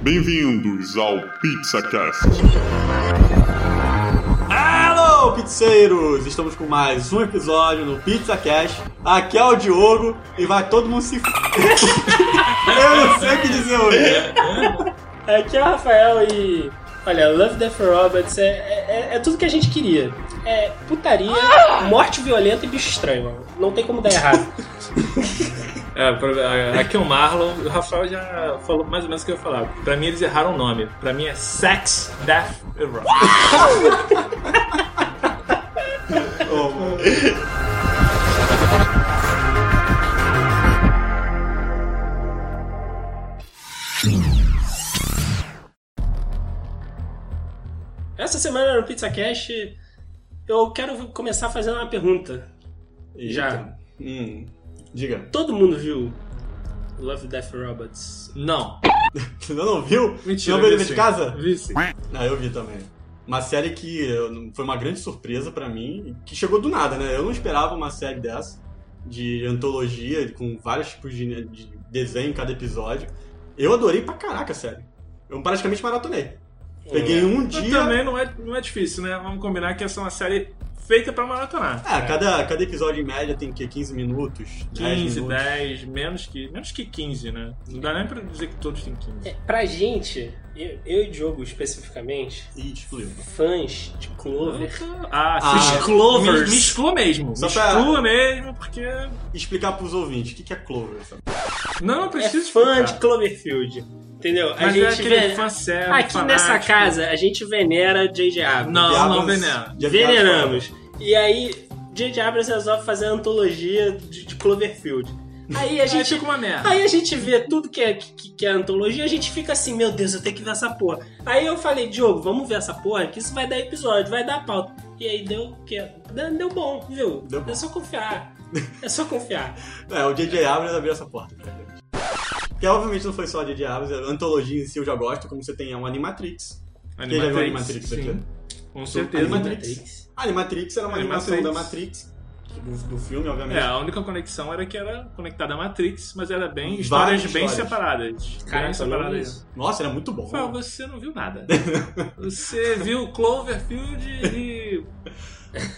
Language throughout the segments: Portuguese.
Bem-vindos ao PizzaCast. Alô, pizzeiros! Estamos com mais um episódio no Pizza Cash. Aqui é o Diogo e vai todo mundo se f... Eu não sei o que dizer hoje. Aqui é o Rafael e. Olha, Love Death Robots é, é, é tudo que a gente queria. É putaria, morte violenta e bicho estranho, mano. Não tem como dar errado. É, pra- aqui é o Marlon, o Rafael já falou mais ou menos o que eu ia falar. Pra mim eles erraram o nome. Pra mim é Sex, Death and Rock. Mano. Essa semana no Pizza Cash eu quero começar fazendo uma pergunta. Já. Hum, diga. Todo mundo viu Love Death Robots? Não. Você não viu? Mentira. Não viu vi ele de casa? Vi sim. Ah, eu vi também. Uma série que foi uma grande surpresa pra mim, que chegou do nada, né? Eu não esperava uma série dessa, de antologia, com vários tipos de, de desenho em cada episódio. Eu adorei pra caraca a série. Eu praticamente maratonei. Peguei um Mas dia. também não é, não é difícil, né? Vamos combinar que essa é uma série feita pra maratonar. É, cada, cada episódio em média tem que 15 minutos, 10 15, minutos. 10, menos que, menos que 15, né? Não dá nem pra dizer que todos têm 15. É, pra gente, eu, eu e Diogo especificamente, Ih, excluiu. fãs de Clover. Ah, Ah, sim. Clovers. Me, me exclua mesmo. Só me pra- exclua mesmo, porque. Explicar pros ouvintes o que que é Clover, sabe? Não, não É fã explicar. de Cloverfield. Entendeu? Mas a é gente aquele vê- fã sério, Aqui nessa fanático. casa a gente venera J.J. Abrams. Não, Diabos- não venera. Veneramos. E aí, J.J. Abrams resolve fazer a antologia de, de Cloverfield. Aí a Aí gente. fica uma merda. Aí a gente vê tudo que é, que, que é antologia, a gente fica assim, meu Deus, eu tenho que ver essa porra. Aí eu falei, Diogo, vamos ver essa porra, que isso vai dar episódio, vai dar pauta. E aí deu o quê? Deu, bom, viu? Deu bom. É só confiar. É só confiar. É, o J.J. Abrams abriu essa porta pra gente. Que obviamente não foi só J.J. Abrams, a antologia em si eu já gosto, como você tem a Animatrix. Quem já viu Animatrix aqui? sim. Com certeza. Animatrix. A Animatrix era uma Animatrix. animação da Matrix, do, do filme, obviamente. É, a única conexão era que era conectada à Matrix, mas era bem Várias histórias bem histórias. separadas. Bem eu não vi separadas. Nossa, era muito bom. Rafael, você não viu nada. Você viu Cloverfield e.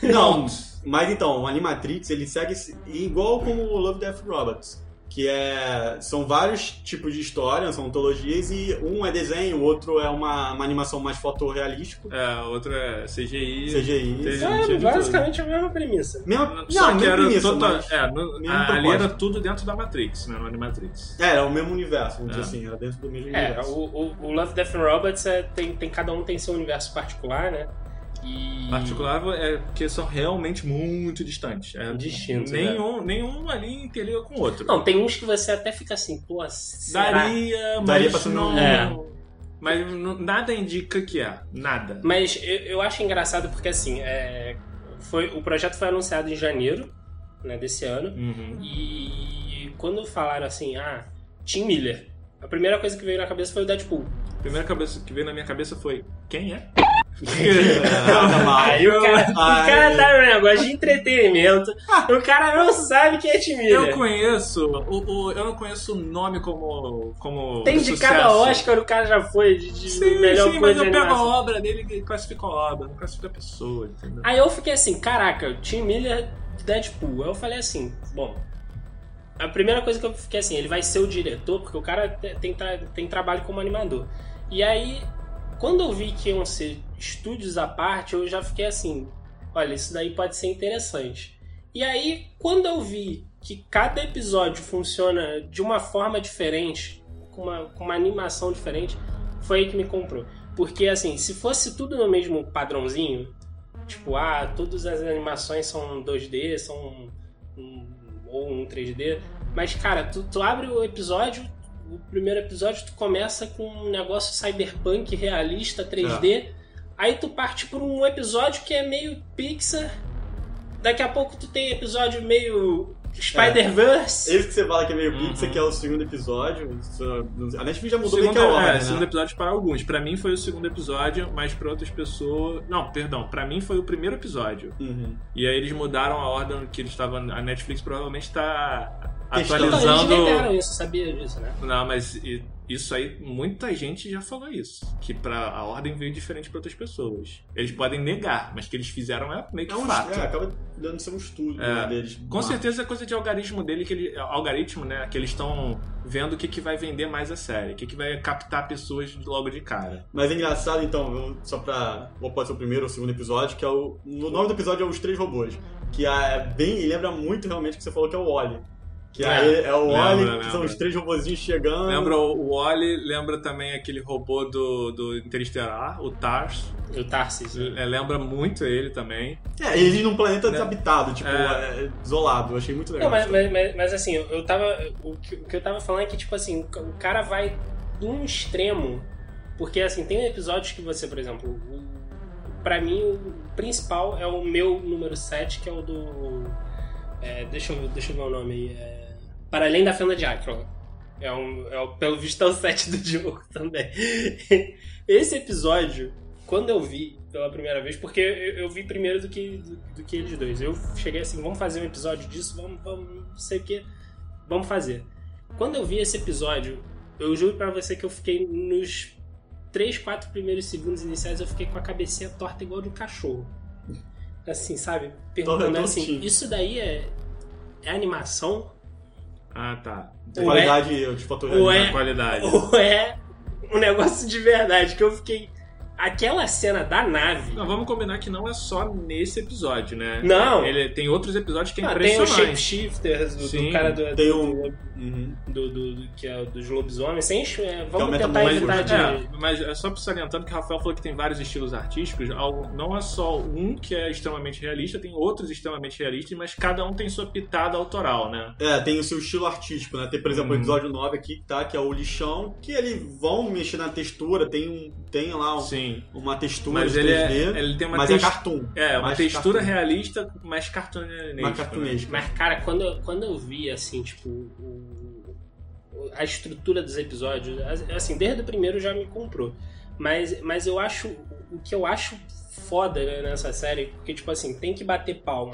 Não, mas então, o Animatrix, ele segue igual como o Love, Death Robots. Que é. São vários tipos de história, são antologias, e um é desenho, o outro é uma, uma animação mais fotorrealístico. É, outra é CGI. CGI. Teve- É, basicamente a mesma premissa. Mesma, Só não, que mesma era premissa, total- mas- é, no- mesma a- ali era tudo dentro da Matrix, né? No Animatrix. É, era o mesmo universo, vamos dizer É. assim, era dentro do mesmo É, universo. o, o, o Love, Death and Robots é, tem, tem, cada um tem seu universo particular, né? E... Particular é porque são realmente muito distantes. É, Distintos, nenhum, nenhum ali interliga com o outro. Não, tem uns que você até fica assim, pô, será? Daria, mas Daria pra não. É. Mas não- nada indica que é. Nada. Mas eu, eu acho engraçado porque assim, é, foi, o projeto foi anunciado em janeiro né, desse ano. Uhum. E quando falaram assim, ah, Tim Miller, a primeira coisa que veio na cabeça foi o Deadpool. A primeira cabeça que veio na minha cabeça foi: quem é? Aí o cara, o cara tá no negócio de entretenimento, o cara não sabe quem é Tim Eu Miller. conheço, o, o- eu não conheço o nome como. como Tem de sucesso. cada Oscar o cara já foi de, de Sim, melhor sim, mas coisa eu de pego a obra dele e classifico a obra, não classifico a pessoa, entendeu? Aí eu fiquei assim, caraca, Tim Miller Deadpool. Aí eu falei assim, bom. A primeira coisa que eu fiquei assim, ele vai ser o diretor, porque o cara te- tem, tra- tem trabalho como animador. E aí, quando eu vi que iam ser estúdios à parte, eu já fiquei assim, olha, isso daí pode ser interessante. E aí, quando eu vi que cada episódio funciona de uma forma diferente, com uma, com uma animação diferente, foi aí que me comprou. Porque assim, se fosse tudo no mesmo padrãozinho, Tipo, ah, todas as animações são 2D, são um, ou um 3D. Mas, cara, tu, tu abre o episódio, o primeiro episódio, tu começa com um negócio cyberpunk realista, 3D. Aí tu parte por um episódio que é meio Pixar. Daqui a pouco tu tem episódio meio Spider-Verse. Esse que você fala que é meio Uhum. pizza, que é o segundo episódio. A Netflix já mudou Segundo, meio que a ordem, é, né? segundo episódio para alguns. Pra mim foi o segundo episódio, mas pra outras pessoas. Não, perdão. Pra mim foi o primeiro episódio. Uhum. E aí eles mudaram a ordem que eles estavam. A Netflix provavelmente tá. Então, eles atualizando. inventaram isso, sabia disso, né? Não, mas e- isso aí, muita gente já falou isso. Que pra, a ordem veio diferente pra outras pessoas. Eles podem negar, mas que eles fizeram é meio que É um, fato. é, acaba dando ser um estudo É, né, deles. Com certeza é coisa de algoritmo dele, que ele, algoritmo, né? Que eles estão vendo o que, que vai vender mais a série, o que, que vai captar pessoas logo de cara. Mas é engraçado, então, só pra. Ou pode ser o primeiro ou o segundo episódio, que é o. No nome do episódio é Os Três Robôs. Que é bem. e lembra muito realmente o que você falou que é o Wally. Que É, aí é o lembra, Wally, que lembra. são os três robôzinhos chegando. Lembra o Wally, lembra também aquele robô do, do Interestelar, o Tars. O Tarsis. É, lembra muito ele também. É, eles num planeta Né? desabitado, tipo, É. é, isolado. Eu achei muito legal. Não, mas, mas, mas- mas, assim, eu eu tava. O que, o que eu tava falando é que, tipo assim, o cara vai de um extremo. Porque, assim, tem episódios que você, por exemplo, o, pra mim, o principal é o meu número 7, que é o do. é, deixa, eu, deixa eu ver o nome aí. É, Para Além da Fenda de Acron. É um, é, pelo visto, é o 7 do jogo também. Esse episódio, quando eu vi pela primeira vez, porque eu, eu vi primeiro do que, do, do que eles dois. Eu cheguei assim, vamos fazer um episódio disso, vamos, vamos, não sei o que, vamos fazer. Quando eu vi esse episódio, eu juro pra você que eu fiquei nos 3, 4 primeiros segundos iniciais, eu fiquei com a cabecinha torta igual de um cachorro. Assim, sabe? Perguntando assim, isso daí é, é animação? Ah, tá. Qualidade de fotografia. É- qualidade. Ou é um negócio de verdade? Que eu fiquei. Aquela cena da nave. Não, vamos combinar que não é só nesse episódio, né? Não. Ele tem outros episódios que é Ah, tem os impressionante. shapeshifters do, do cara do, tem do, um- Uhum. do, do- que é dos lobisomens. Sem, é, o vamos tentar metamorfose, evitar de. É, mas é só salientando que o Rafael falou que tem vários estilos artísticos. Não é só um que é extremamente realista, tem outros extremamente realistas, mas cada um tem sua pitada autoral, né? É, tem o seu estilo artístico, né? Tem, por exemplo, o Uhum. episódio 9 aqui, tá? Que é o lixão, que eles vão mexer na textura, tem, um, tem lá um- Sim. uma textura Mas de ele, 3D, é, ele tem uma, mas é cartoon. é, uma textura cartoon. realista, mais cartunesca. Mais né? cartunesco. Mas, cara, quando, eu- quando eu vi, assim, tipo, o- a estrutura dos episódios, assim, desde o primeiro já me comprou. Mas, mas eu acho, o que eu acho foda né, nessa série, porque, tipo assim, tem que bater palma,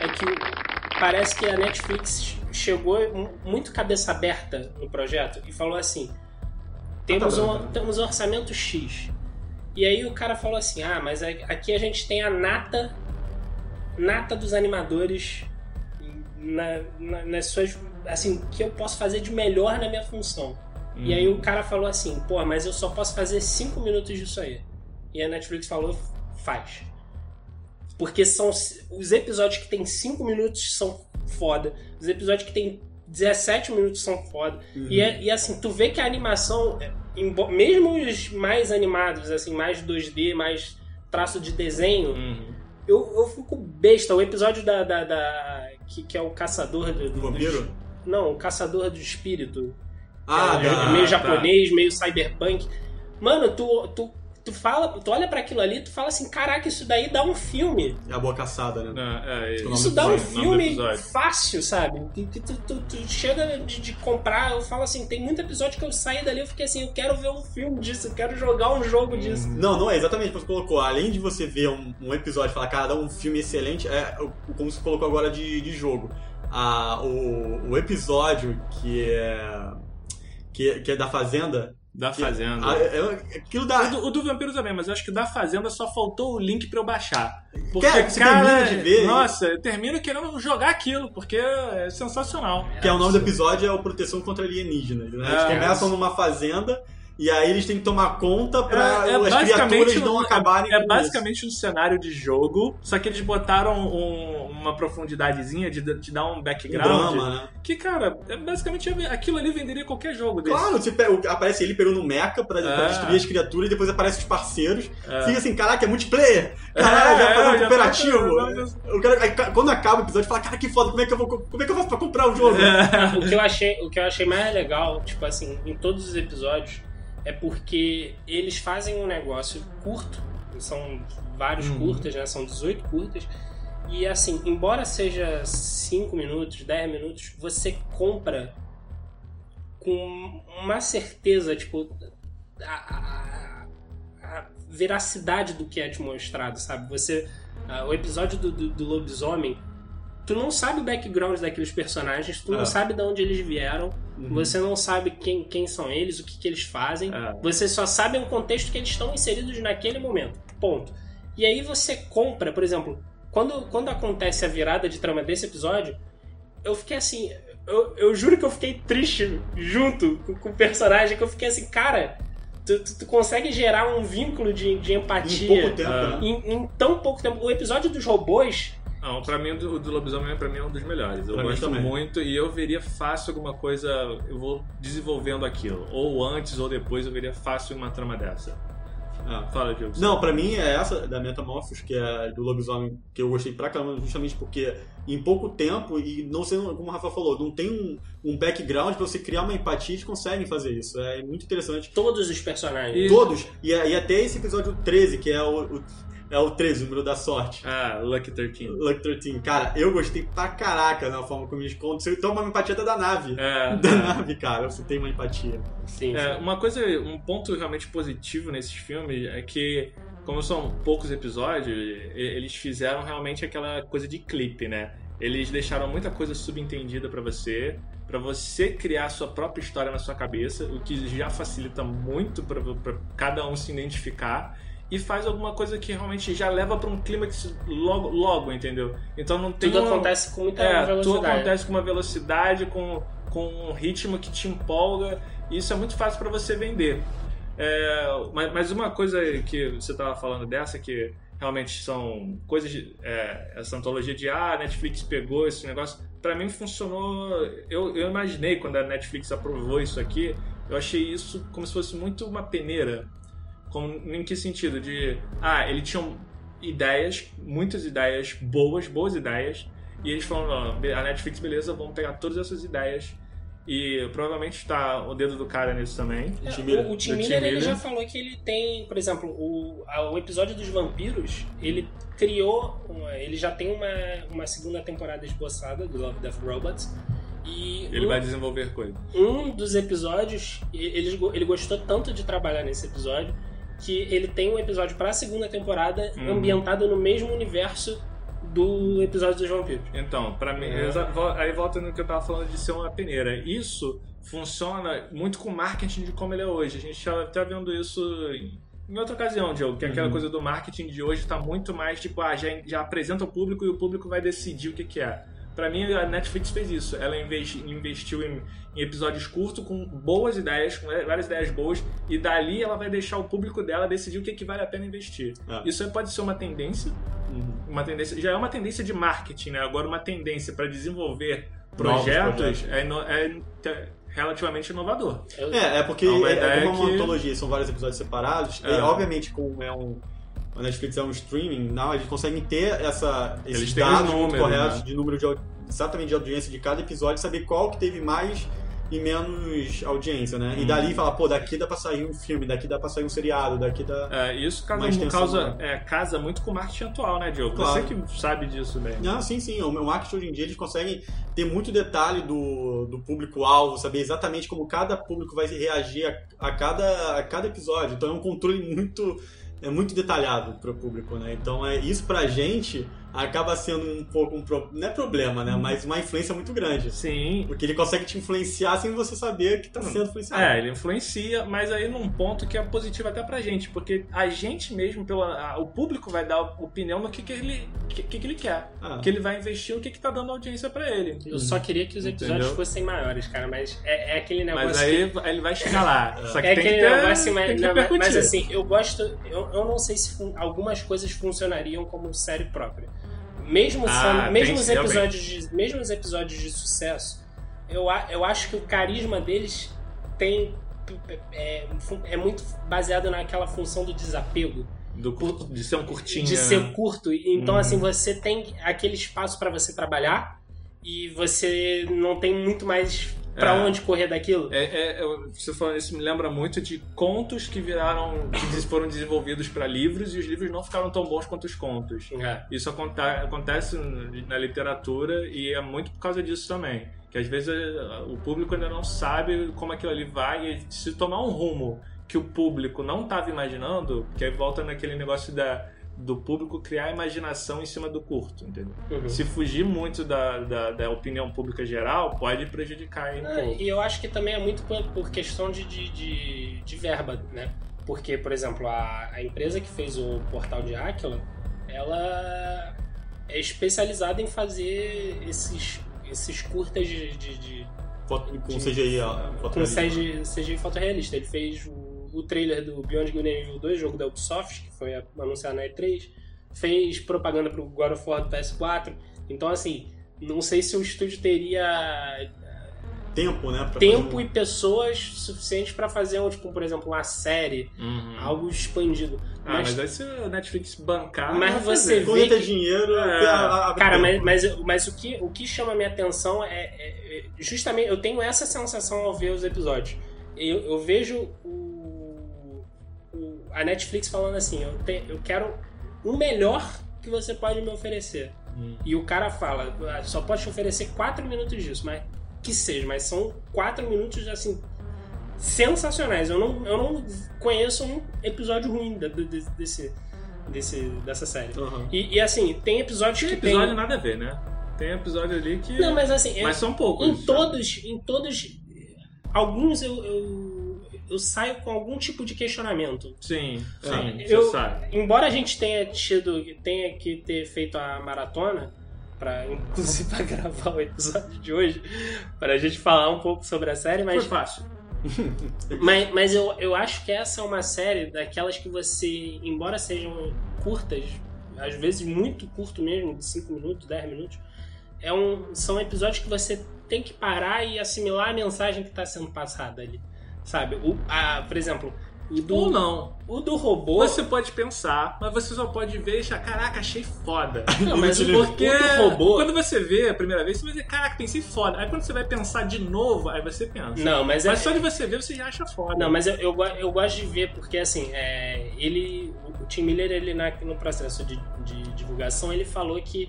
é que parece que a Netflix chegou mu- muito cabeça aberta no projeto e falou assim, temos um, temos um orçamento X. E aí o cara falou assim, ah, mas aqui a gente tem a nata, nata dos animadores na, na- nas suas. Assim, que eu posso fazer de melhor na minha função. E aí o cara falou assim, pô, mas eu só posso fazer 5 minutos disso aí. E a Netflix falou, faz. Porque são os episódios que tem 5 minutos são foda. Os episódios que tem 17 minutos são foda. E, é- e assim, tu vê que a animação, é, mesmo os mais animados, assim, mais 2D, mais traço de desenho, Uhum. eu, eu fico besta. O episódio da. da, da- que, que é o caçador do. do Vampiro? Não, o caçador do espírito. Ah, é, da- meio tá. japonês, meio cyberpunk. Mano, tu, tu, tu fala, tu olha pra aquilo ali, tu fala assim, caraca, isso daí dá um filme. É a boa caçada, né? Não, é, Isso dá um filme fácil, sabe? Que, que tu, tu- tu chega de, de comprar, eu falo assim, tem muito episódio que eu saí dali, eu fiquei assim, eu quero ver um filme disso, eu quero jogar um jogo disso. Não, não é exatamente o que você colocou. Além de você ver um, um episódio e falar, cara, dá um filme excelente, é como você colocou agora de, de jogo. Ah, o, o episódio que é, que, é- que é da Fazenda. Da que- Fazenda. ah, é- é- aquilo dá. O do, o do Vampiro também, mas eu acho que da Fazenda só faltou o link pra eu baixar. Porque, cara, termina de ver- Nossa, eu termino querendo jogar aquilo, porque é sensacional. Que é o nome do episódio é o Proteção contra Alienígenas. Né? Eles É. começam numa fazenda e aí eles têm que tomar conta pra É- é as criaturas não um- acabarem É com basicamente um cenário de jogo, só que eles botaram um- uma profundidadezinha de, de dar um isso. um background. drama, né? Que, cara, é basicamente aquilo ali venderia qualquer jogo desse. Claro, você pega- o- aparece ele pegando um mecha pra, pra É. destruir as criaturas e depois aparecem os parceiros. É. Fica assim, caraca, é multiplayer! Caralho, É, já é, fazer um já tá- cooperativo! O cara, aí, quando acaba o episódio, fala, cara, que foda, como é que eu vou como é que eu faço pra comprar o jogo? É. O que eu achei, o que eu achei mais legal, tipo assim, em todos os episódios, é porque eles fazem um negócio curto, são vários Uhum. curtas, né? São 18 curtas. E assim, embora seja 5 minutos, 10 minutos, você compra com uma certeza, tipo, a, a- a veracidade do que é te mostrado, sabe? Você. ah, o episódio do, do, do lobisomem tu não sabe o background daqueles personagens, tu É. não sabe de onde eles vieram, Uhum. você não sabe quem, quem são eles, o que, que eles fazem, É. você só sabe o contexto que eles estão inseridos naquele momento. Ponto. E aí você compra, por exemplo, quando, quando acontece a virada de trama desse episódio, eu fiquei assim. Eu, eu juro que eu fiquei triste junto com, com o personagem, que eu fiquei assim, cara, tu, tu- tu consegue gerar um vínculo de, de Em empatia pouco tempo, Ah. né? em, em tão pouco tempo. O episódio dos robôs. Não, pra mim, o do, do lobisomem pra mim é um dos melhores. Eu Pra gosto muito e eu veria fácil alguma coisa, eu vou desenvolvendo aquilo. Ou antes ou depois eu veria fácil uma trama dessa. É. Fala, Diego. Não, pra mim é essa da Metamorphos, que é do lobisomem, que eu gostei pra caramba, justamente porque em pouco tempo, e não sendo, como o Rafa falou, não tem um, um background pra você criar uma empatia, eles conseguem fazer isso. É muito interessante. Todos os personagens. Todos, e, e até esse episódio 13, que é o, o- é o 13, o número da sorte. Ah, Lucky 13. Luck 13. Cara, eu gostei pra caraca na forma como eles contam. Você toma uma empatia até da nave. É, Da nave, cara, você tem uma empatia. Sim, É, sim. uma coisa, um ponto realmente positivo nesses filmes é que, como são poucos episódios, eles fizeram realmente aquela coisa de clipe, né? Eles deixaram muita coisa subentendida pra você, pra você criar a sua própria história na sua cabeça, o que já facilita muito pra cada um se identificar. E faz alguma coisa que realmente já leva pra um clímax logo, logo, entendeu? Então não tem Tudo um- acontece com muita é, velocidade. tudo acontece com uma velocidade, com, com um ritmo que te empolga, e isso é muito fácil para você vender. É, mas, mas uma coisa que você estava falando dessa, que realmente são coisas, de- é, essa antologia de ah, a Netflix pegou esse negócio, para mim funcionou. Eu, eu imaginei quando a Netflix aprovou isso aqui, eu achei isso como se fosse muito uma peneira. Como, em que sentido? De, ah, eles tinham ideias, muitas ideias boas, boas ideias, e eles falaram, "Ó, be- a Netflix, beleza, vamos pegar todas essas ideias e provavelmente está o dedo do cara nisso também. É, Tim Miller. o, o Tim Miller, Tim ele Miller. já falou que ele tem, por exemplo, o, o episódio dos vampiros, ele criou, uma- ele já tem uma, uma segunda temporada esboçada do Love, Death Robots. E Ele um, vai desenvolver coisa. um dos episódios, ele, ele gostou tanto de trabalhar nesse episódio que ele tem um episódio para a segunda temporada Uhum. ambientado no mesmo universo do episódio dos vampiros. Então, para mim, É. aí volta no que eu tava falando de ser uma peneira. Isso funciona muito com o marketing de como ele é hoje. A gente já tá vendo isso em- outra ocasião, Diogo, que é aquela Uhum. coisa do marketing de hoje tá muito mais tipo, ah, já, já apresenta o público e o público vai decidir o que, que é. Pra mim, a Netflix fez isso. Ela investi- investiu em, em episódios curtos com boas ideias, com várias ideias boas, e dali ela vai deixar o público dela decidir o que, que vale a pena investir. É. Isso aí pode ser uma tendência, uma tendência já é uma tendência de marketing, né? Agora uma tendência para desenvolver projetos, projetos. É, ino- é te- relativamente inovador. É, é porque É uma é, ideia como é uma que- antologia, são vários episódios separados, É. e obviamente como é um a Netflix é um streaming, não, eles conseguem ter essa, esses Eles dados muito números, corretos né? de número de exatamente de audiência de cada episódio, saber qual que teve mais e menos audiência, né? E Uhum. dali fala, pô, daqui dá pra sair um filme, daqui dá pra sair um seriado, daqui dá. É, isso extensão causa, do- é, casa muito com o marketing atual, né, Diogo? Claro. Você que sabe disso bem. Não, sim, sim. O meu marketing hoje em dia eles conseguem ter muito detalhe do, do público-alvo, saber exatamente como cada público vai reagir a, a cada, a cada episódio. Então é um controle muito, é muito detalhado para o público, né? Então é isso pra gente acaba sendo um pouco um pro- não é problema, né? Mas uma influência muito grande. Sim. Porque ele consegue te influenciar sem você saber que tá sendo influenciado. É, ele influencia, mas aí num ponto que é positivo até pra gente, porque a gente mesmo, pela, o público vai dar opinião no que, que, ele, que, que ele quer. Ah. Que ele vai investir no que, que tá dando audiência pra ele. Eu só queria que os episódios Entendeu? fossem maiores, cara, mas é, é aquele negócio. Mas que- aí ele vai chegar lá. Só que é tem que aquele ter, negócio, tem mas, que não, mas assim, eu gosto. Eu, eu não sei se fun- algumas coisas funcionariam como série própria. Mesmo, Ah, sendo- mesmo, os episódios de, mesmo os episódios de sucesso, eu, eu acho que o carisma deles tem. É, é muito baseado naquela função do desapego. Do curto- de ser um curtinho. de né? ser curto. Então, Uhum. assim, você tem aquele espaço pra você trabalhar e você não tem muito mais pra É. onde correr daquilo. É, é, eu- você falando isso me lembra muito de contos que viraram, que foram desenvolvidos para livros e os livros não ficaram tão bons quanto os contos. É. Isso aconte- acontece na literatura e é muito por causa disso também. Que às vezes eh, o público ainda não sabe como aquilo ali vai e se tomar um rumo que o público não estava imaginando, que aí volta naquele negócio da, do público criar imaginação em cima do curto, entendeu? Uhum. Se fugir muito da, da, da opinião pública geral, pode prejudicar um Ah. E eu acho que também é muito por, por questão de, de, de, de verba, né? Porque, por exemplo, a, a empresa que fez o portal de Aquila, ela é especializada em fazer esses, esses curtas de, de, de- Foto, com de- CGI, ó, foto com CGI fotorrealista. Ele fez o, o trailer do Beyond Good and Evil 2, jogo da Ubisoft, que foi anunciado na E3. Fez propaganda pro God of War do PS4. Então, assim, não sei se o estúdio teria Tempo, né? pra tempo fazer e pessoas suficientes pra fazer, um, tipo, por exemplo, uma série, Uhum. algo expandido. Ah, mas, mas aí se a Netflix bancar. Mas vai você vê tem que- dinheiro, É. a- a- a- Cara, mas, mas, mas o, que, o que chama a minha atenção é, é- é- Justamente, eu tenho essa sensação ao ver os episódios. Eu, eu vejo o, o- a Netflix falando assim: eu, te- eu quero o melhor que você pode me oferecer. Hum. E o cara fala: "Ah, só pode te oferecer 4 minutos disso, mas que seja, mas são 4 minutos assim. Sensacionais. Eu não, eu não conheço um episódio ruim da- de- desse, desse, dessa série. Aham. E, e, assim, tem episódios Tem que episódio tem. nada a ver, né? Tem episódio ali que. Não, mas assim, Mas eu- são poucos. em todos, em todos, alguns eu, eu, eu saio com algum tipo de questionamento. Sim, É. sim, Eu- você. Embora a gente tenha tido, tenha que ter feito a maratona, para inclusive para gravar o episódio de hoje, para a gente falar um pouco sobre a série, mas Foi fácil. Mas, mas eu, eu acho que essa é uma série daquelas que você, embora sejam curtas, às vezes muito curto mesmo, de 5 minutos, 10 minutos, é um, são episódios que você tem que parar e assimilar a mensagem que está sendo passada ali. Sabe? O, a, por exemplo, o do, Ou não. o do robô. Você pode pensar, mas você só pode ver e achar, caraca, achei foda. Não, mas Porque robô. quando você vê a primeira vez, você vai dizer, caraca, pensei foda. Aí quando você vai pensar de novo, aí você pensa. Não, mas é. Mas só de você ver, você já acha foda. Não, mas eu, eu, eu gosto de ver porque, assim, é, ele, o Tim Miller, ele na- no processo de, de divulgação, ele falou que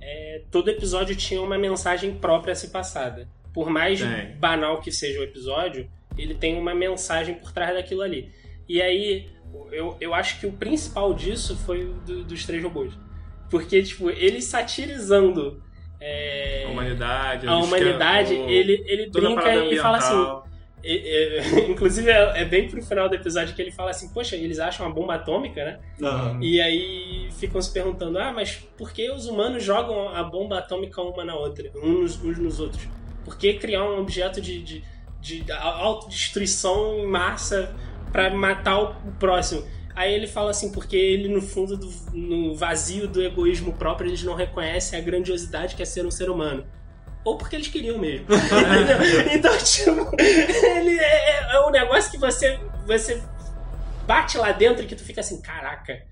é, todo episódio tinha uma mensagem própria a ser passada. Por mais Tem. banal que seja o episódio, ele tem uma mensagem por trás daquilo ali. E aí, eu, eu acho que o principal disso foi o do- dos três robôs. Porque, tipo, ele satirizando é, A humanidade, a humanidade, escampo, ele, ele brinca e fala assim, é- é- inclusive, é, é bem pro final do episódio que ele fala assim: Poxa, eles acham uma bomba atômica, né? Aham. E aí ficam se perguntando: Ah, mas por que os humanos jogam a bomba atômica uma na outra, uns, uns nos outros? Por que criar um objeto de, de, de autodestruição em massa pra matar o próximo? Aí ele fala assim, porque ele, no fundo, do, no vazio do egoísmo próprio, eles não reconhecem a grandiosidade que é ser um ser humano. Ou porque eles queriam mesmo. Entendeu? então, tipo, ele é, é um negócio que você, você bate lá dentro e que tu fica assim, caraca.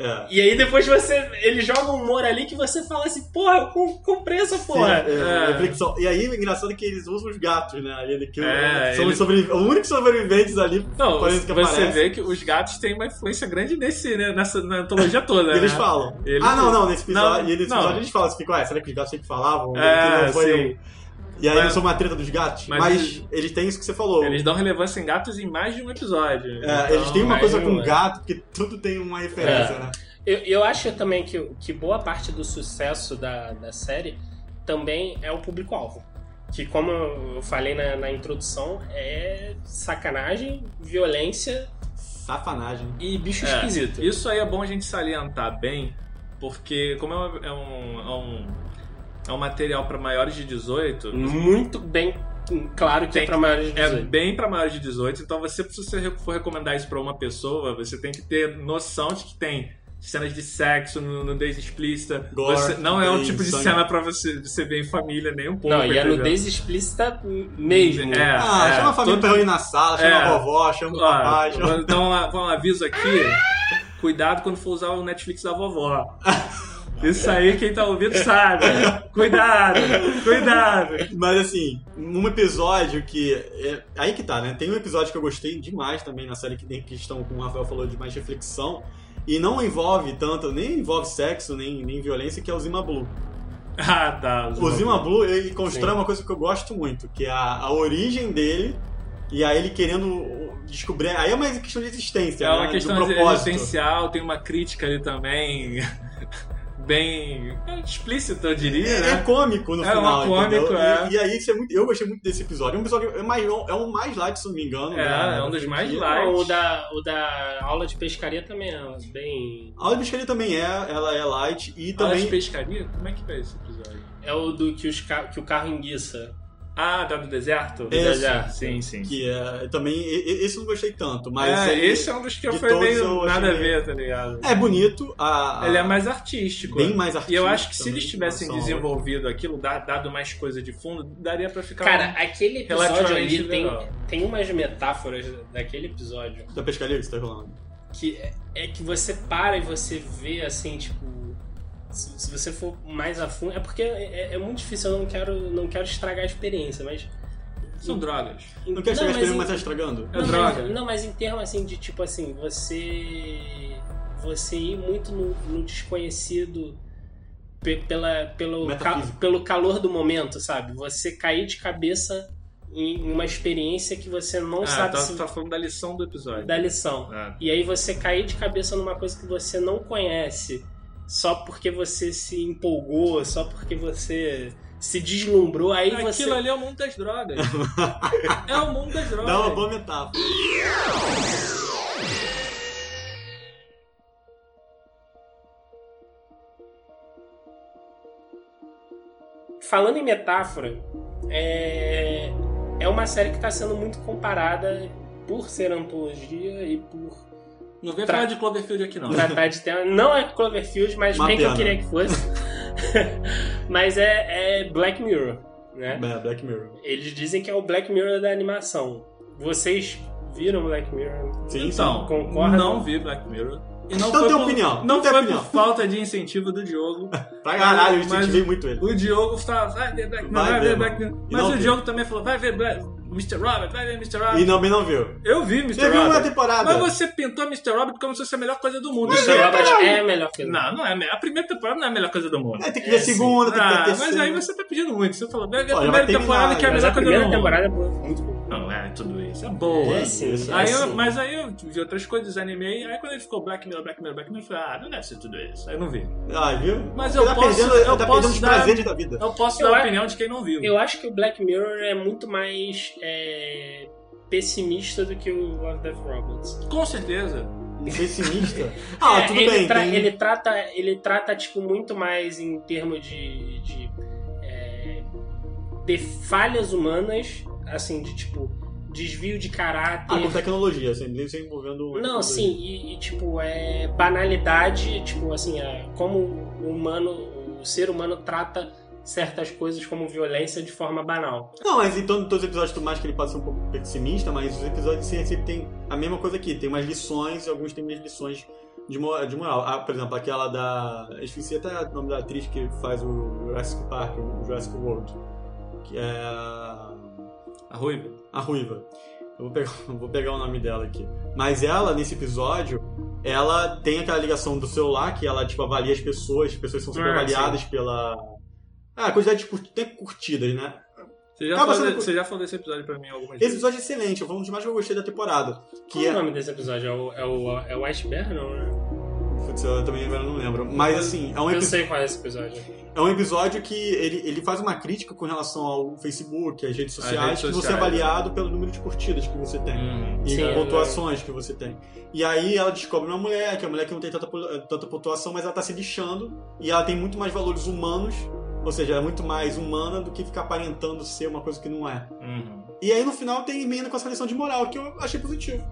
É. E aí depois você. Ele joga um humor ali que você fala assim, porra, eu com- comprei essa porra. Sim, é, É. reflexão. E aí, engraçado é que eles usam os gatos, né? Ele, que É, são eles- os sobrevi- os únicos sobreviventes ali. Não, que você aparece. vê que os gatos têm uma influência grande nesse, né, nessa na antologia toda. Eles né? falam. Eles- ah, não, não, nesse episódio, Não, e nesse não. eles falam, você fica, ué, será que os gatos sempre falavam? É, Que não foi sim. um- E aí Mas- não sou uma treta dos gatos, mas mas, eles- eles têm isso que você falou. Eles dão relevância em gatos em mais de um episódio. É, Então, eles têm uma mais coisa um, com é. gato, porque tudo tem uma referência, É. né? Eu, eu acho também que, que boa parte do sucesso da, da série também é o público-alvo. Que, como eu falei na, na introdução, é sacanagem, violência Safanagem. e bicho É, esquisito. Isso aí é bom a gente salientar bem, porque como é, uma- é um, é um, é um material para maiores de 18, Muito bem claro que Tem é pra maiores de é 18. bem para maiores de 18, então você, se você for recomendar isso para uma pessoa, você tem que ter noção de que tem cenas de sexo, nu- nudez explícita. Gore, Você, não é um tipo de sangue. cena para você, você ver em família nem um pouco. Não, e a entendeu? nudez explícita mesmo. É. Ah, chama a família todo- pra reunir na sala, chama É. a vovó, chama o papai, chama... um, um aviso aqui. Cuidado quando for usar o Netflix da vovó. Isso aí, quem tá ouvindo sabe. Cuidado, cuidado. Mas assim, um episódio que. é- aí que tá, né? Tem um episódio que eu gostei demais também na série que tem questão, como o Rafael falou, de mais reflexão. E não envolve tanto, nem envolve sexo, nem, nem violência, que é o Zima Blue. Ah, tá. O Zima Blue, ele constrói Sim. uma coisa que eu gosto muito, que é a, a origem dele, e aí ele querendo descobrir. Aí é uma questão de existência. É né? uma Do questão propósito. existencial, tem uma crítica ali também. Bem explícita, eu diria, É, né? é cômico no É, final, é cômico, é. E, e aí isso é muito, eu gostei muito desse episódio. É um episódio é, mais, é um mais light, se não me engano. É, da- é um dos mais light. O da, o da aula de pescaria também é bem. A aula de pescaria também é, ela é light e Também... também de pescaria? Como é que foi esse episódio? É o do que, os que o carro enguiça. Ah, da do deserto? Esse. deserto. Sim, sim. que é também e- e- esse eu não gostei tanto, mas é, ele- esse é um dos que eu todos meio nada a ver, tá ligado? é bonito, a, a- Ele é mais artístico. bem mais E artístico. eu acho que se eles tivessem desenvolvido aquilo, da- dado mais coisa de fundo, daria pra ficar. Cara, aquele episódio ali tem, tem umas metáforas daquele episódio da pescaria que você tá rolando. que é, é que você para e você vê assim, tipo. Se, se você for mais a fundo. É porque é, é muito difícil, eu não quero, não quero estragar a experiência, mas. São drogas. Não quer chegar mas esperando, em- mas tá estragando? É não, droga. Mas, não, mas em termos assim de tipo assim, você. Você ir muito no, no desconhecido pe- pela, pelo, ca- pelo calor do momento, sabe? Você cair de cabeça em uma experiência que você não Ah, sabe tá, se tá falando da lição do episódio. da lição. Ah. E aí você cair de cabeça numa coisa que você não conhece, só porque você se empolgou, só porque você se deslumbrou, aí Aquilo você. ali é o mundo das drogas. é o mundo das drogas. Dá uma boa metáfora. Falando em metáfora, é, é uma série que está sendo muito comparada por ser antologia e por Não vem Tra- falar de Cloverfield aqui, não. tratar de tema. Não é Cloverfield, mas Uma bem que eu queria que fosse. mas é, é Black Mirror, né? É, Black Mirror. Eles dizem que é o Black Mirror da animação. Vocês viram Black Mirror? Sim, Então, Concorda? não vi Black Mirror. E não Então tem por, opinião, Não então tem opinião. por falta de incentivo do Diogo. Pra caralho, eu incentivei muito ele. O Diogo estava, vai ver Black Mirror, Vai vai, ver. Black Mirror. Mas o vi. Diogo também falou, vai ver Black... Mr. Robert, vai ver Mr. Robert. E também não viu. Eu vi Mr. Você viu Robert. uma temporada? Mas você pintou Mr. Robert como se fosse a melhor coisa do mundo. Mr. Robert é a melhor coisa. Não, não é. a A primeira temporada não é a melhor coisa do mundo. É, tem que ver a segunda, tem que ver a Ah, terceira. mas aí você tá pedindo muito. Você falou, a primeira temporada que é a melhor a coisa do primeira mundo. temporada é boa, muito boa. Não é tudo isso. É boa. É, sim, isso. é Aí sim. eu, mas aí eu vi outras coisas, animei, aí quando ele ficou Black Mirror, Black Mirror, Black Mirror, eu falei, ah, não deve ser tudo isso. Aí eu não vi. Ah, viu? Mas eu tá posso- perdendo, eu tá posso perdendo dar- prazeres da vida. Eu posso Eu dar a opinião de quem não viu. Eu acho que o Black Mirror é muito mais é, pessimista do que o Love Death Robots. Com certeza. Pessimista? Ah, É, tudo ele bem. tra- tem- ele trata, ele trata tipo muito mais em termos de, de, é, de falhas humanas, assim, de tipo desvio de caráter. Ah, com tecnologia, sempre sem envolvendo... Não, sim, e, e, tipo, é banalidade, tipo, assim, é, como o humano, o ser humano trata certas coisas como violência de forma banal. Não, mas em todo- todos os episódios, por mais que ele possa ser um pouco pessimista, mas os episódios sempre, sempre tem a mesma coisa aqui. Tem umas lições, e alguns tem umas lições de, mo- de moral. Ah, por exemplo, aquela da... Esqueci até o nome da atriz que faz o Jurassic Park, o Jurassic World. Que é... a- Ruiva. A Ruiva. Eu vou pegar, vou pegar o nome dela aqui. Mas ela, nesse episódio, ela tem aquela ligação do celular que ela, tipo, avalia as pessoas. As pessoas são sempre Ah, avaliadas pela... Ah, a quantidade de tempo curtidas, né? Você já, falou, sendo- você já falou desse episódio pra mim algumas Esse vezes. episódio é excelente, foi um dos mais que eu gostei da temporada. Qual Que é é. o nome desse episódio? É o, é o, é o Iceberg, não, né? Putz, eu também agora não lembro. Mas assim, é um, Eu epi- sei qual é esse episódio. é um episódio que ele, ele faz uma crítica com relação ao Facebook, às redes sociais, redes que você é avaliado pelo número de curtidas que você tem. Hum. E Sim, é pontuações que você tem. E aí ela descobre uma mulher, que é uma mulher que não tem tanta, tanta pontuação, mas ela tá se lixando. E ela tem muito mais valores humanos, ou seja, ela é muito mais humana do que ficar aparentando ser uma coisa que não é. Uhum. E aí no final termina com essa lição de moral, que eu achei positivo.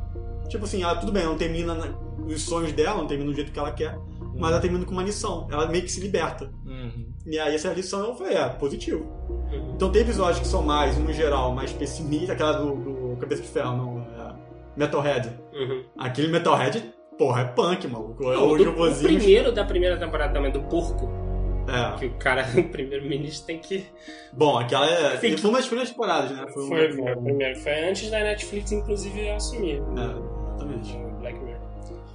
Tipo assim, ela, tudo bem, ela não termina na- os sonhos dela, não termina do jeito que ela quer, mas ela termina com uma lição. Ela meio que se liberta. Uhum. E aí essa lição eu falei, é, positivo. Uhum. Então tem episódios que são mais, no geral, mais pessimistas, aquela do, do Cabeça de Ferro, não, é Metalhead. Uhum. Aquele Metalhead, porra, é punk, maluco. É o, o do- o primeiro da primeira temporada também, do porco, É. que o cara, o primeiro-ministro tem que... Bom, aquela é. Fique- Foi uma das primeiras temporadas, né? Foi, Foi, uma- foi, o primeiro. Foi antes da Netflix, inclusive, assumir. É, exatamente.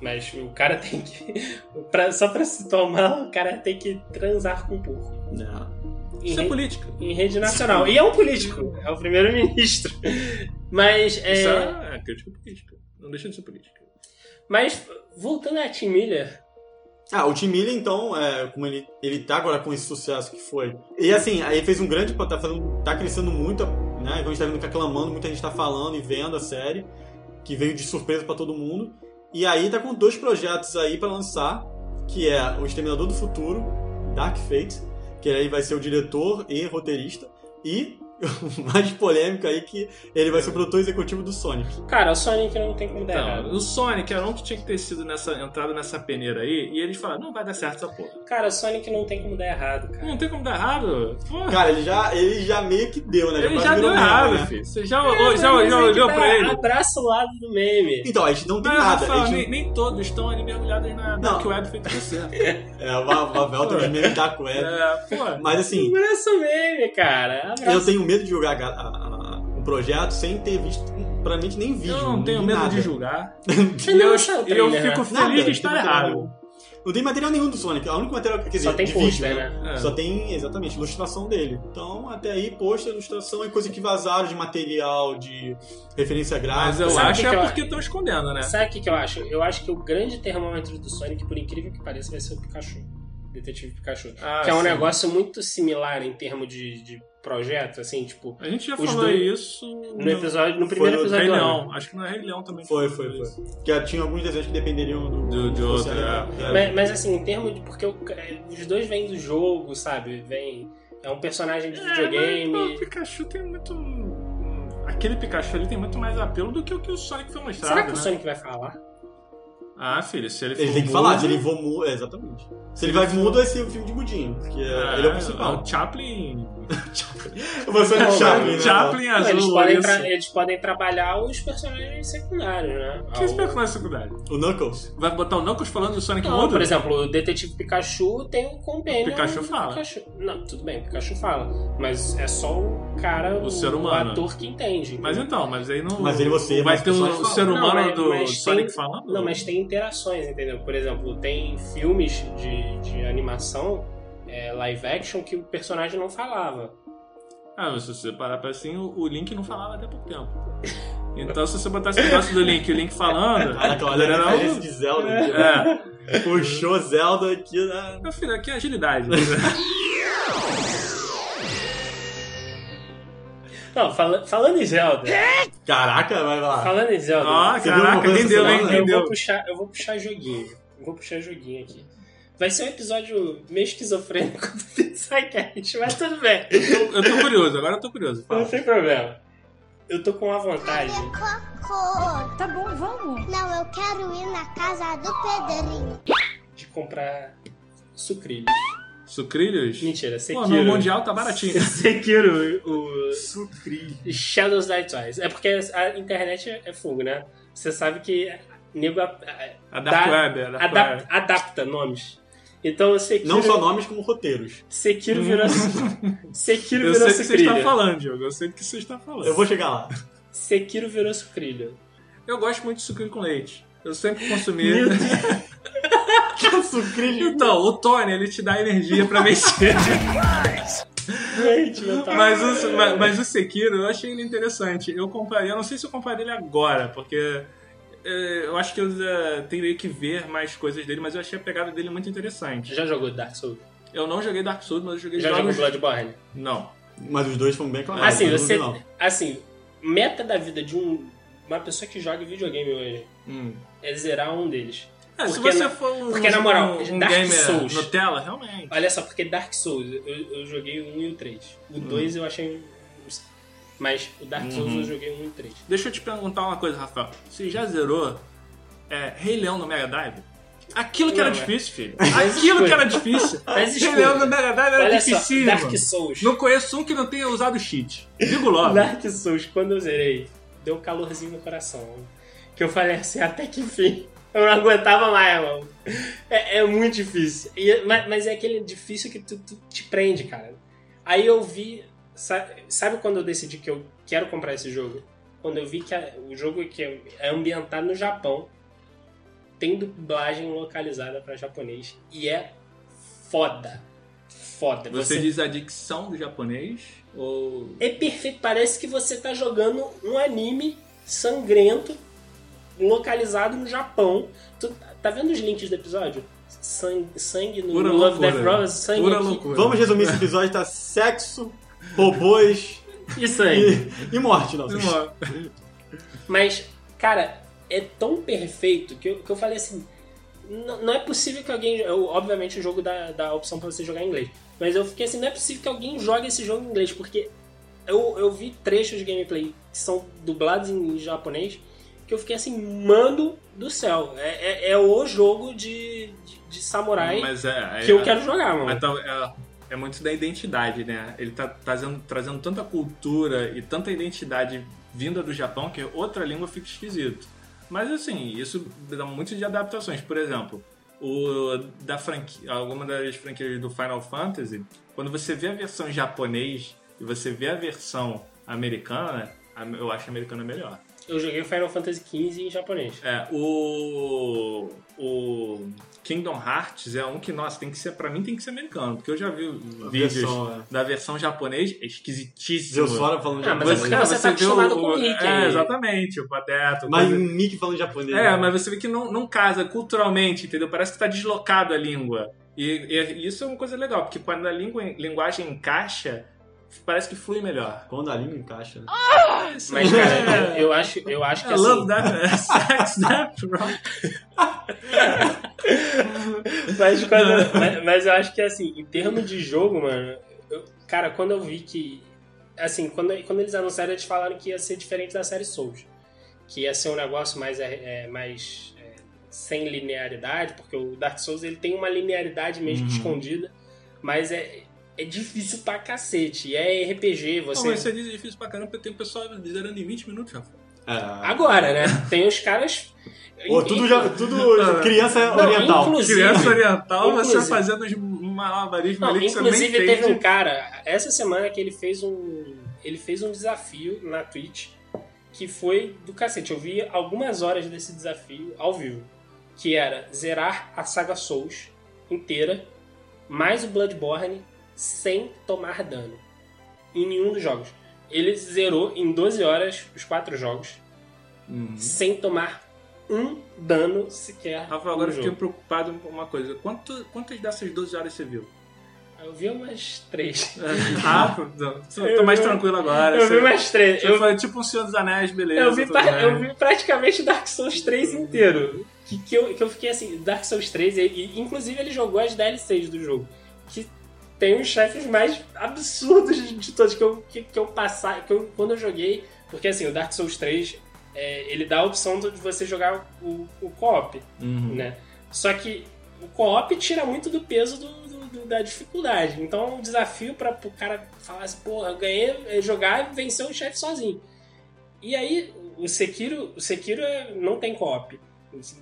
Mas o cara tem que. pra- só pra se tomar, o cara tem que transar com o porco. É. em, Isso é re- política. em rede nacional. E é um político, é o primeiro-ministro. Mas, é, Isso é, é crítica política. Não deixa de ser política. mas voltando a Tim Miller, Ah, o Tim Miller, então, é, como ele, ele tá agora com esse sucesso que foi. E assim, aí fez um grande. Tá, fazendo, tá crescendo muito, né? A gente tá vendo que aclamando, muita gente tá falando e vendo a série, que veio de surpresa pra todo mundo. E aí tá com dois projetos aí pra lançar, que é o Exterminador do Futuro, Dark Fate, que aí vai ser o diretor e roteirista, e mais polêmico aí que ele vai ser o produtor executivo do Sonic. cara, o Sonic não tem como dar Então, errado. o Sonic era um que tinha que ter sido nessa, entrado nessa peneira aí, e eles falaram, não vai dar certo essa porra. Cara, o Sonic não tem como dar errado, cara. Não tem como dar errado. Porra, Cara, ele já, ele já meio que deu, né? ele já virou deu errado, né? filho. Você já, É, já, já olhou tá, pra ele? Abraça o lado do meme. Então, a gente não tem Mas, nada. A gente nem, nem todos estão ali mergulhados na Não. Dark Web feito você. É, o Vavel tem os memes da web. É, pô. Mas assim, Abraça o meme, cara. Abraça. eu tenho medo de jogar a- a- a- o projeto sem ter visto, praticamente nem vídeo. Eu não tenho medo nada. de julgar. E eu, eu trailer, fico né? feliz Nada, de estar errado. Não tem material nenhum do Sonic. A única material quer dizer, Só tem de pôster, vídeo, né? É. Só tem, exatamente, ilustração dele. Então, até aí, pôster, ilustração e coisa que vazaram de material, de referência Mas gráfica. eu Sabe o acho que é que eu- porque estão escondendo, né? Sabe o que, que eu acho? Eu acho que o grande termômetro do Sonic, por incrível que pareça, vai ser o Pikachu. Detetive Pikachu. Ah, que é um sim. negócio muito similar em termos de, de projeto, assim, tipo, A gente já falou dois- isso no episódio, no primeiro no episódio Rei. Leão. Acho que no Rei Leão também. Foi, foi, foi. Que tinha alguns desenhos que dependeriam do, Do- de outro, cenário. é. Mas, mas, assim, em termos de. Porque o- os dois vêm do jogo, sabe? Vem. É um personagem de É, mas, videogame. pô, o Pikachu tem muito. Aquele Pikachu ali tem muito mais apelo do que o que o Sonic foi mostrado. Será que o né? Sonic vai falar? Ah, filho, se ele for. Ele tem que mudo- falar, se ele for mudo, é, exatamente. Se ele vai mudo, vai ser o filme de mudinho, porque É, ele é o principal. o Chaplin. Você Não, é Chaplin, né? Chaplin Não, azul. eles, podem tra- eles podem trabalhar os personagens secundários, né? Que Ah, espero na secundária. O Knuckles. Vai botar o Knuckles falando do Sonic Não, mudo? por exemplo, o Detetive Pikachu tem um companion. Pikachu fala. Pikachu. Não, tudo bem, o Pikachu fala. Mas é só o cara, O ser humano. ator que entende. Mas então, mas aí não. Mas aí você- Vai ter o, o ser Não, humano mas- do mas Sonic tem- falando? Não, mas tem interações, entendeu? Por exemplo, tem filmes de, de animação é, live action que o personagem não falava. Ah, mas se você parar pra assim, o, o Link não falava até pouco tempo. Então, se você botasse o negócio do Link e o Link falando. Caraca, olha a era referência um- de Zelda. É. Puxou Zelda aqui na. Meu filho, aqui é agilidade. Não, fala- falando em Zelda. Caraca, vai lá. falando em Zelda. Você uma caraca, coisa quem deu, essa hein? eu, vou puxar, eu vou puxar joguinho. Eu vou puxar joguinho aqui. Vai ser um episódio meio esquizofrênico do Psycast, mas tudo bem. Eu tô curioso, agora eu tô curioso. Não Fala. tem problema. Eu tô com uma vantagem. Cocô. Tá bom, vamos. Não, eu quero ir na casa do Pedrinho. de comprar sucrilhos. Sucrilhos? Mentira, Pô, Sekiro. no Mundial tá baratinho. Sekiro, o Sucrilho. Shadows Die Twice. É porque a internet é fogo, né? Você sabe que nego a- a- A Dark dá- Web, a Dark adap- Web. adapta nomes. Então o Sekiro, Não só nomes, como roteiros. Sekiro virou Sekiro Eu virou sei do que você está falando, Diogo. Eu sei do que você está falando. Eu vou chegar lá. Sekiro virou sucrilho. Eu gosto muito de sucrilho com leite. Eu sempre consumi. Meu Sucrilho. Então, o Tony, ele te dá energia pra vencer. Gente, mas, o, mas, mas o Sekiro, eu achei ele interessante. Eu compraria, eu não sei se eu compraria ele agora, porque eh, eu acho que eu eh, teria que ver mais coisas dele, mas eu achei a pegada dele muito interessante. Já jogou Dark Souls? Eu não joguei Dark Souls, mas eu joguei Já jogou jogos... Bloodborne? Não. Mas os dois foram bem clamados. Assim, não você. Assim, meta da vida de um, uma pessoa que joga videogame hoje Hum. é zerar um deles. É, se Porque você na- for um, porque, na moral, um, um Dark Souls- Nutella, realmente. Olha só, porque Dark Souls, eu, eu joguei o 1 e o 3. O 2 eu achei. Mas o Dark Souls Uhum. eu joguei o 1 e o 3. Deixa eu te perguntar uma coisa, Rafael. Você já zerou é, Rei Leão no Mega Drive? Aquilo que Não, era é. difícil, filho. Aquilo que era difícil. Mas Rei. Leão no Mega Drive era Olha só, dificílimo. Dark Souls. Não conheço um que não tenha usado cheat. Digo logo. Dark Souls, quando eu zerei, deu um calorzinho no coração. Que eu falei assim, até que enfim. Eu não aguentava mais, mano. É, é muito difícil. E- mas, mas é aquele difícil que tu, tu te prende, cara. Aí eu vi. Sabe, sabe quando eu decidi que eu quero comprar esse jogo? Quando eu vi que a- o jogo que é é ambientado no Japão tem dublagem localizada pra japonês. E é foda. foda. Você diz a dicção do japonês? Ou. É perfeito, parece que você tá jogando um anime sangrento localizado no Japão. Tu tá vendo os links do episódio? Sangue, sangue no, Pura Love loucura. Death Robots, sangue Pura aqui. loucura. Vamos resumir esse episódio, tá sexo, robôs E sangue. e, e morte, não. Mas, cara, é tão perfeito que eu, que eu falei assim. Não, não é possível que alguém. eu- obviamente o jogo dá, dá a opção pra você jogar em inglês. Mas eu fiquei assim, não é possível que alguém jogue esse jogo em inglês, porque eu, eu vi trechos de gameplay que são dublados em japonês, que eu fiquei assim, mano do céu. É, é, é o jogo de, de, de samurai Mas é. que é- eu quero jogar, mano. Tá- é, é muito da identidade, né? Ele tá trazendo, trazendo tanta cultura e tanta identidade vinda do Japão que outra língua fica esquisito. Mas assim, isso dá muito de adaptações. Por exemplo, o da franquia, alguma das franquias do Final Fantasy, quando você vê a versão japonês e você vê a versão americana, eu acho a americana melhor. Eu joguei Final Fantasy XV em japonês. É, o, o Kingdom Hearts é um que, nossa, tem que ser, pra mim tem que ser americano, porque eu já vi vídeos versão, é. da versão japonês, esquisitíssimo. Zeus fora falando mas japonês. é porque você tá acostumado com o Mickey. É, exatamente, o Pateta. Mas coisa- Mickey falando japonês. É, né? mas você vê que não, não casa culturalmente, entendeu? Parece que tá deslocado a língua. E, e isso é uma coisa legal, porque quando a língua, linguagem encaixa, parece que flui melhor. Quando a língua encaixa, né? Mas, cara, eu, eu acho, eu acho que I assim. love that. Sex, that, rock. mas, quando- mas, mas eu acho que assim, em termos de jogo, mano, eu- cara, quando eu vi que. Assim, quando, quando eles anunciaram, eles falaram que ia ser diferente da série Souls. Que ia ser um negócio mais, é, é, mais é, sem linearidade, porque o Dark Souls ele tem uma linearidade mesmo Uhum. escondida, mas é, é difícil pra cacete. E é RPG, Não, você. mas você diz difícil pra caramba, porque tem um pessoal zerando em 20 minutos, Rafa. É. Agora, né? Tem os caras. Pô, tudo, já, tudo criança Não, oriental. inclusive- Criança oriental, você Inclusive- fazendo uns malabarismos Não, ali que você nem inclusive entende. teve um cara essa semana que ele fez um ele fez um desafio na Twitch que foi do cacete. Eu vi algumas horas desse desafio ao vivo, que era zerar a saga Souls inteira mais o Bloodborne sem tomar dano em nenhum dos jogos. Ele zerou em 12 horas os quatro jogos Uhum. sem tomar um dano sequer. Rafa, agora eu fiquei preocupado com uma coisa. Quanto, quantas dessas 12 horas você viu? Eu vi umas três. Ah, não. Tô, Eu mais vi- tranquilo agora. Eu Você- vi umas três. Você Eu foi tipo um Senhor dos Anéis, beleza. Eu vi, pra- eu vi praticamente Dark Souls 3 inteiro. Que, que, eu, que eu fiquei assim, Dark Souls 3, e, e, inclusive ele jogou as DLCs do jogo. Que tem os chefes mais absurdos de, todos que eu, que, que eu passar, que eu, quando eu joguei. Porque assim, o Dark Souls 3, é, ele dá a opção de você jogar o, o co-op, Uhum. né? Só que o co-op tira muito do peso do, do- do- da dificuldade. Então é um desafio para o cara falar assim, porra, eu ganhei, é jogar e vencer o chefe sozinho. E aí, o Sekiro, o Sekiro é- não tem co-op.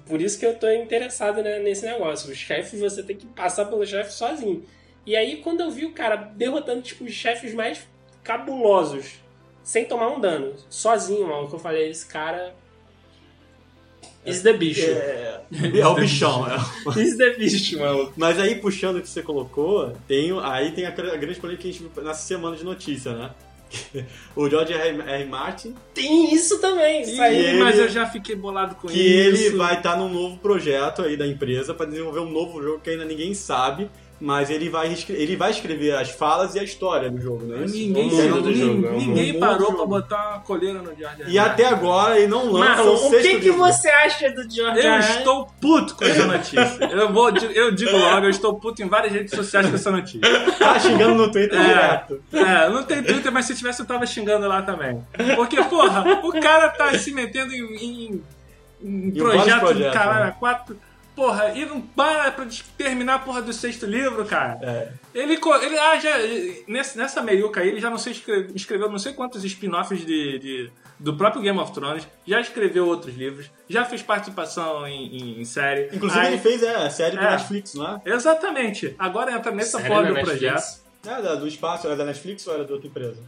Por isso que eu tô interessado né, nesse negócio. Os chefes, você tem que passar pelo chefe sozinho. E aí, quando eu vi o cara derrotando, tipo, os chefes mais cabulosos, sem tomar um dano, sozinho, mano, que eu falei, esse cara... Is the bicho. É, é o bichão, é. Is the bicho, mano. Mas aí, puxando o que você colocou, tem, aí tem a, a grande polêmica que a gente viu nessa semana de notícia, né? o George R. R. Martin, Tem isso também. Isso aí. ele- mas eu já fiquei bolado com que isso. ele vai estar num novo projeto aí da empresa para desenvolver um novo jogo que ainda ninguém sabe, mas ele vai, ele vai escrever as falas e a história do jogo, né? Ninguém, É um mundo do ninguém- jogo, é um ninguém mundo parou do pra botar uma coleira no George E até agora ele não lança Marlon, o o que, que livro. você acha do George Eu estou puto com essa notícia. Eu, vou, eu digo logo, eu estou puto em várias redes sociais com essa notícia. Tá xingando no Twitter É. direto. É, não tem Twitter, mas se tivesse eu tava xingando lá também. Porque, porra, o cara tá se metendo em, em, em projeto de projetos, caralho, né? quatro. Porra, e não para pra terminar a porra do sexto livro, cara. É. Ele, ele ah, já, nessa, nessa meiuca aí, ele já não sei, escre- escreveu não sei quantos spin-offs de, de- do próprio Game of Thrones, já escreveu outros livros, já fez participação em, em- em série. Inclusive Aí- ele fez é, a série do É. Netflix, não é? Exatamente. Agora entra nessa Série porra do Netflix? projeto. É, da- do espaço, era da Netflix ou era de outra empresa?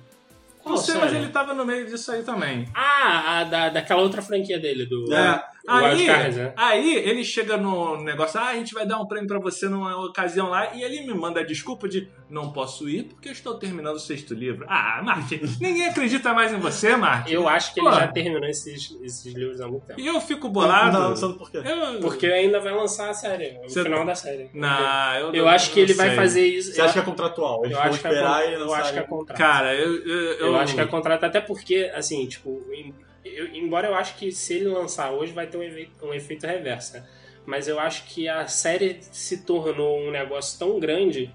Não sei, mas ele tava no meio disso aí também. Ah, a da, daquela outra franquia dele, do... É. Aí, Wildcards, né? aí ele chega no negócio, ah, a gente vai dar um prêmio pra você numa ocasião lá, e ele me manda a desculpa de não posso ir porque eu estou terminando o sexto livro. Ah, Martin, ninguém acredita mais em você, Martin. Eu acho que ele Pô. já terminou esses, esses livros há muito tempo. E eu fico bolado. Não, sabe por quê? Eu- Porque ainda vai lançar a série, o Você- final da série. Não, eu, Eu acho que ele vai sei. fazer isso. Você acha que é contratual? Eles eu vão acho que é con- e eu acho que é ele. contrato. Cara, eu. Eu, Eu, eu- acho que é contrato, até porque, assim, tipo, em- eu- embora eu acho que se ele lançar hoje vai ter um, efe- um efeito reverso, né? Mas eu acho que a série se tornou um negócio tão grande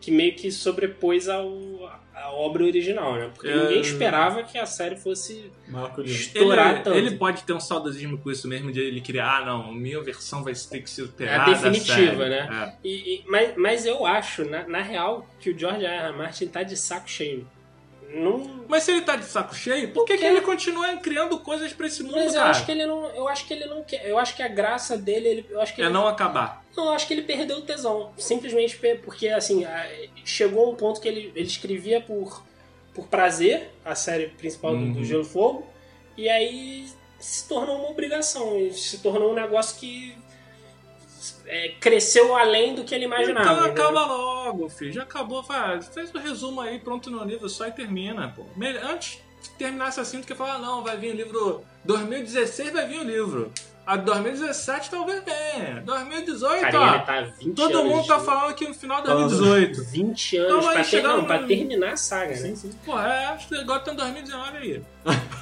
que meio que sobrepôs ao, a obra original, né? Porque É. ninguém esperava que a série fosse estourar Ele, tanto. ele pode ter um saudosismo com isso mesmo, de ele criar, ah, não, minha versão vai ter que ser É superada. a definitiva, série. né? E- e- mas, mas eu acho, na, na real, que o George R. R. Martin tá de saco cheio. Não, Mas se ele tá de saco cheio, por que, que ele continua criando coisas pra esse mundo, mas eu cara? acho que ele não. Eu acho que ele não quer. Eu acho que a graça dele. Ele, eu acho que É ele, não acabar. Não, eu acho que ele perdeu o tesão. Simplesmente porque, assim, a- chegou um ponto que ele, ele escrevia por, por prazer, a série principal do- Uhum. do Gelo e Fogo, e aí se tornou uma obrigação. Se tornou um negócio que é, cresceu além do que ele imaginava. Então acaba logo, filho. Já acabou. Faz, faz o resumo aí, pronto no livro só e termina, pô. Antes terminasse assim do que falar, não, vai vir o livro. 2016 vai vir o livro. A 2017 talvez venha. 2018, Cara, ó. tá 20 Todo anos. mundo tá falando que no final de Falando. 2018. 20 anos Então pra, ter, chegar não, no- pra terminar a saga, né? Sim, sim. Pô, é, acho que agora tá em 2019 aí.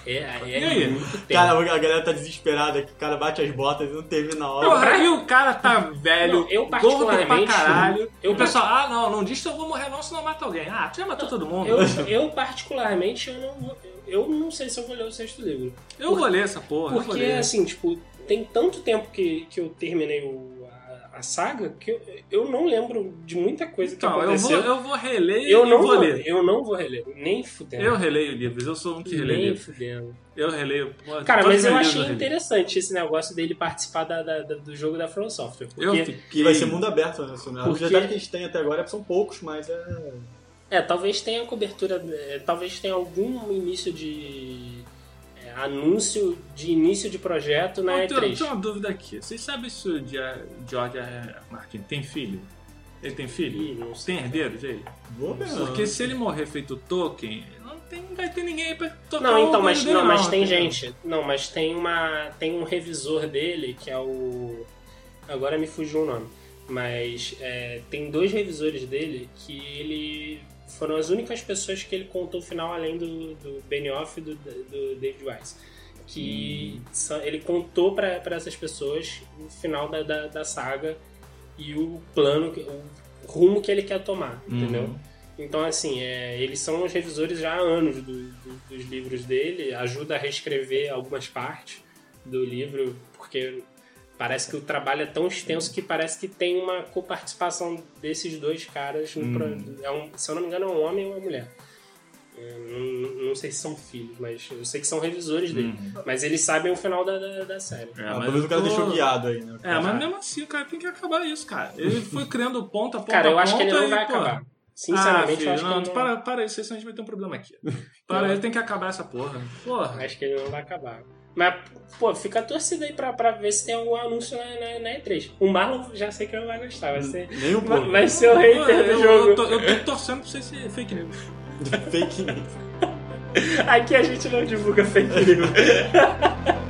É, é E aí? muito tempo. Cara, a galera tá desesperada, que o cara bate as botas e não termina a obra. Porra, e o cara tá velho, Não, eu gordo pra particularmente- caralho. eu o pessoal, ah, não, não diz que eu vou morrer não, senão mata alguém. Ah, tu já matou todo mundo. Eu, Eu, eu, particularmente, eu não, vou- eu não sei se eu vou ler o sexto livro. vou ler essa porra. eu Porque, assim, tipo, tem tanto tempo que, que eu terminei o, a, a saga que eu, eu não lembro de muita coisa que Então, eu aconteceu. vou, eu vou reler Eu e não vou ler. eu não vou reler, nem fudendo. Eu releio livros, eu sou um que relê nem fudendo. Eu releio. Cara, mas eu achei releio. interessante esse negócio dele participar da, da- da- do jogo da From Software. Eu Porque, fiquei... Que vai ser mundo aberto, né? A Porque- verdade que eles têm até agora são poucos, mas é. é, talvez tenha cobertura, é, talvez tenha algum início de anúncio de início de projeto na Eu tenho, E3. tenho uma dúvida aqui. Vocês sabem se o George. Martin tem filho? Ele tem filho? Ih, não sei. Tem herdeiros ele? Boa pergunta. Porque se ele morrer feito Tolkien, não, tem, não vai ter ninguém pra tocar Não, o então, mas, dele, não, mas tem gente. Não, mas tem uma. Tem um revisor dele, que é o. Agora me fugiu o nome. Mas é, tem dois revisores dele que ele. Foram as únicas pessoas que ele contou o final além do, do Benioff e do, do David Weiss. Que são- ele contou pra essas pessoas o final da, da, da saga e o plano, o rumo que ele quer tomar, entendeu? Uhum. Então, assim, é, eles são os revisores já há anos do- do- dos livros dele, ajuda a reescrever algumas partes do livro, porque parece que o trabalho é tão extenso que parece que tem uma coparticipação desses dois caras. No pro- é um- se eu não me engano, é um homem e uma mulher. É, não, não sei se são filhos, mas eu sei que são revisores dele. Mas eles sabem o final da, da, da série. É, Ah, mas talvez o cara tô- deixou guiado aí, né? É, mas mesmo assim, o cara tem que acabar isso, cara. Ele foi criando ponta, ponta, Cara, eu acho que ele não e, vai pô, acabar. Sinceramente, ah, filho, eu acho que não, ele não, para, para isso, senão a gente vai ter um problema aqui. Para, ele tem que acabar essa porra. Porra. Acho que ele não vai acabar. Mas, pô, fica a torcida aí pra, pra ver se tem algum anúncio na, na, na E3. O Marlon já sei que não vai gostar, vai ser, Nem um vai, pouco. vai ser o hater do eu, jogo. eu, tô, eu tô torcendo pra você ser fake news. Fake news. Aqui a gente não divulga fake news.